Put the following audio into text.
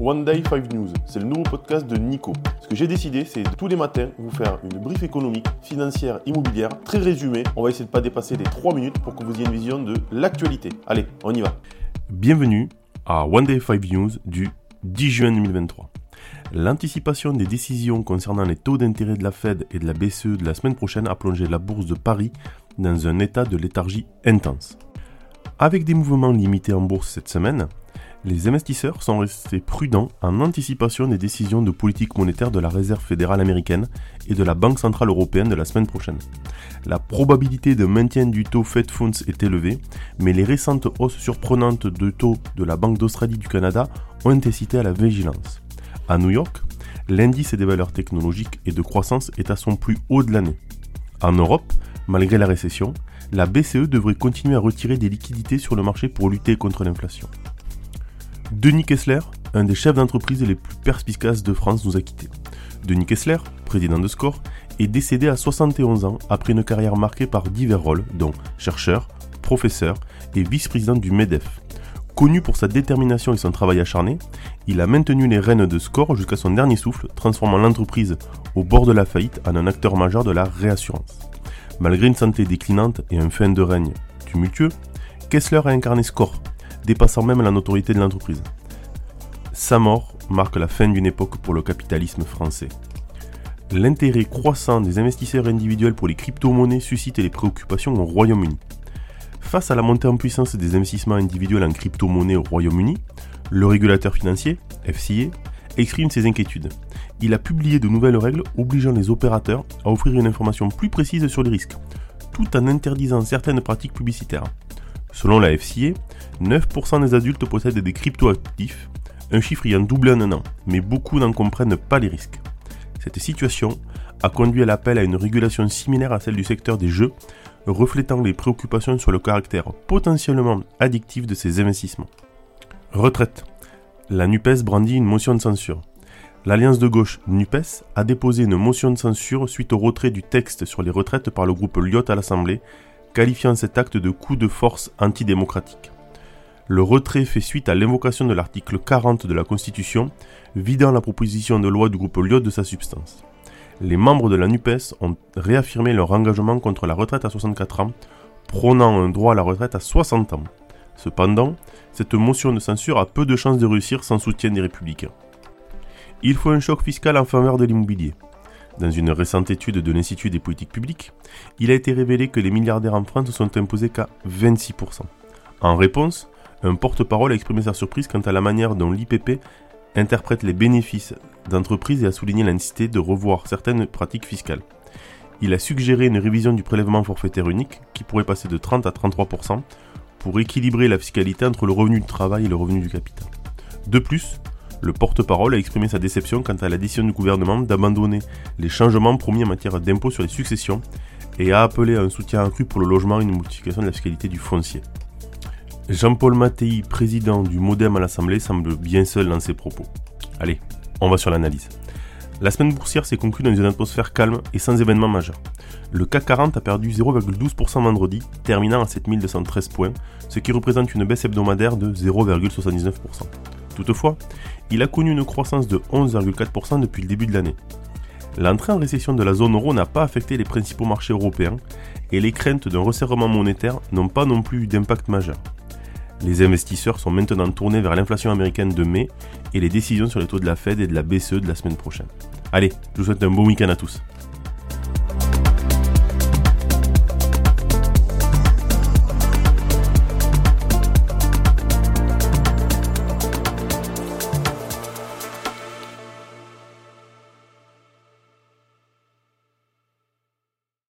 One Day 5 News, c'est le nouveau podcast de Nico. Ce que j'ai décidé, c'est tous les matins vous faire une brief économique, financière, immobilière, très résumée. On va essayer de ne pas dépasser les 3 minutes pour que vous ayez une vision de l'actualité. Allez, on y va. Bienvenue à One Day 5 News du 10 juin 2023. L'anticipation des décisions concernant les taux d'intérêt de la Fed et de la BCE de la semaine prochaine a plongé la bourse de Paris dans un état de léthargie intense. Avec des mouvements limités en bourse cette semaine, les investisseurs sont restés prudents en anticipation des décisions de politique monétaire de la Réserve fédérale américaine et de la Banque centrale européenne de la semaine prochaine. La probabilité de maintien du taux Fed Funds est élevée, mais les récentes hausses surprenantes de taux de la Banque d'Australie du Canada ont incité à la vigilance. À New York, l'indice des valeurs technologiques et de croissance est à son plus haut de l'année. En Europe, malgré la récession, la BCE devrait continuer à retirer des liquidités sur le marché pour lutter contre l'inflation. Denis Kessler, un des chefs d'entreprise les plus perspicaces de France, nous a quittés. Denis Kessler, président de SCORE, est décédé à 71 ans après une carrière marquée par divers rôles, dont chercheur, professeur et vice-président du MEDEF. Connu pour sa détermination et son travail acharné, il a maintenu les rênes de SCORE jusqu'à son dernier souffle, transformant l'entreprise au bord de la faillite en un acteur majeur de la réassurance. Malgré une santé déclinante et un fin de règne tumultueux, Kessler a incarné SCORE, dépassant même la notoriété de l'entreprise. Sa mort marque la fin d'une époque pour le capitalisme français. L'intérêt croissant des investisseurs individuels pour les crypto-monnaies suscite les préoccupations au Royaume-Uni. Face à la montée en puissance des investissements individuels en crypto-monnaies au Royaume-Uni, le régulateur financier, FCA, exprime ses inquiétudes. Il a publié de nouvelles règles obligeant les opérateurs à offrir une information plus précise sur les risques, tout en interdisant certaines pratiques publicitaires. Selon la FCA, 9% des adultes possèdent des crypto-actifs, un chiffre ayant doublé en un an, mais beaucoup n'en comprennent pas les risques. Cette situation a conduit à l'appel à une régulation similaire à celle du secteur des jeux, reflétant les préoccupations sur le caractère potentiellement addictif de ces investissements. Retraite. La NUPES brandit une motion de censure. L'alliance de gauche NUPES a déposé une motion de censure suite au retrait du texte sur les retraites par le groupe Lyot à l'Assemblée, qualifiant cet acte de coup de force antidémocratique. Le retrait fait suite à l'invocation de l'article 40 de la Constitution, vidant la proposition de loi du groupe Lyot de sa substance. Les membres de la NUPES ont réaffirmé leur engagement contre la retraite à 64 ans, prônant un droit à la retraite à 60 ans. Cependant, cette motion de censure a peu de chances de réussir sans soutien des républicains. Il faut un choc fiscal en faveur de l'immobilier. Dans une récente étude de l'Institut des politiques publiques, il a été révélé que les milliardaires en France sont imposés qu'à 26%. En réponse, un porte-parole a exprimé sa surprise quant à la manière dont l'IPP interprète les bénéfices d'entreprises et a souligné la de revoir certaines pratiques fiscales. Il a suggéré une révision du prélèvement forfaitaire unique qui pourrait passer de 30 à 33% pour équilibrer la fiscalité entre le revenu du travail et le revenu du capital. De plus, le porte-parole a exprimé sa déception quant à la décision du gouvernement d'abandonner les changements promis en matière d'impôt sur les successions et a appelé à un soutien accru pour le logement et une modification de la fiscalité du foncier. Jean-Paul Mattei, président du Modem à l'Assemblée, semble bien seul dans ses propos. Allez, on va sur l'analyse. La semaine boursière s'est conclue dans une atmosphère calme et sans événement majeur. Le CAC 40 a perdu 0,12% vendredi, terminant à 7213 points, ce qui représente une baisse hebdomadaire de 0,79%. Toutefois, il a connu une croissance de 11,4% depuis le début de l'année. L'entrée en récession de la zone euro n'a pas affecté les principaux marchés européens et les craintes d'un resserrement monétaire n'ont pas non plus eu d'impact majeur. Les investisseurs sont maintenant tournés vers l'inflation américaine de mai et les décisions sur les taux de la Fed et de la BCE de la semaine prochaine. Allez, je vous souhaite un bon week-end à tous.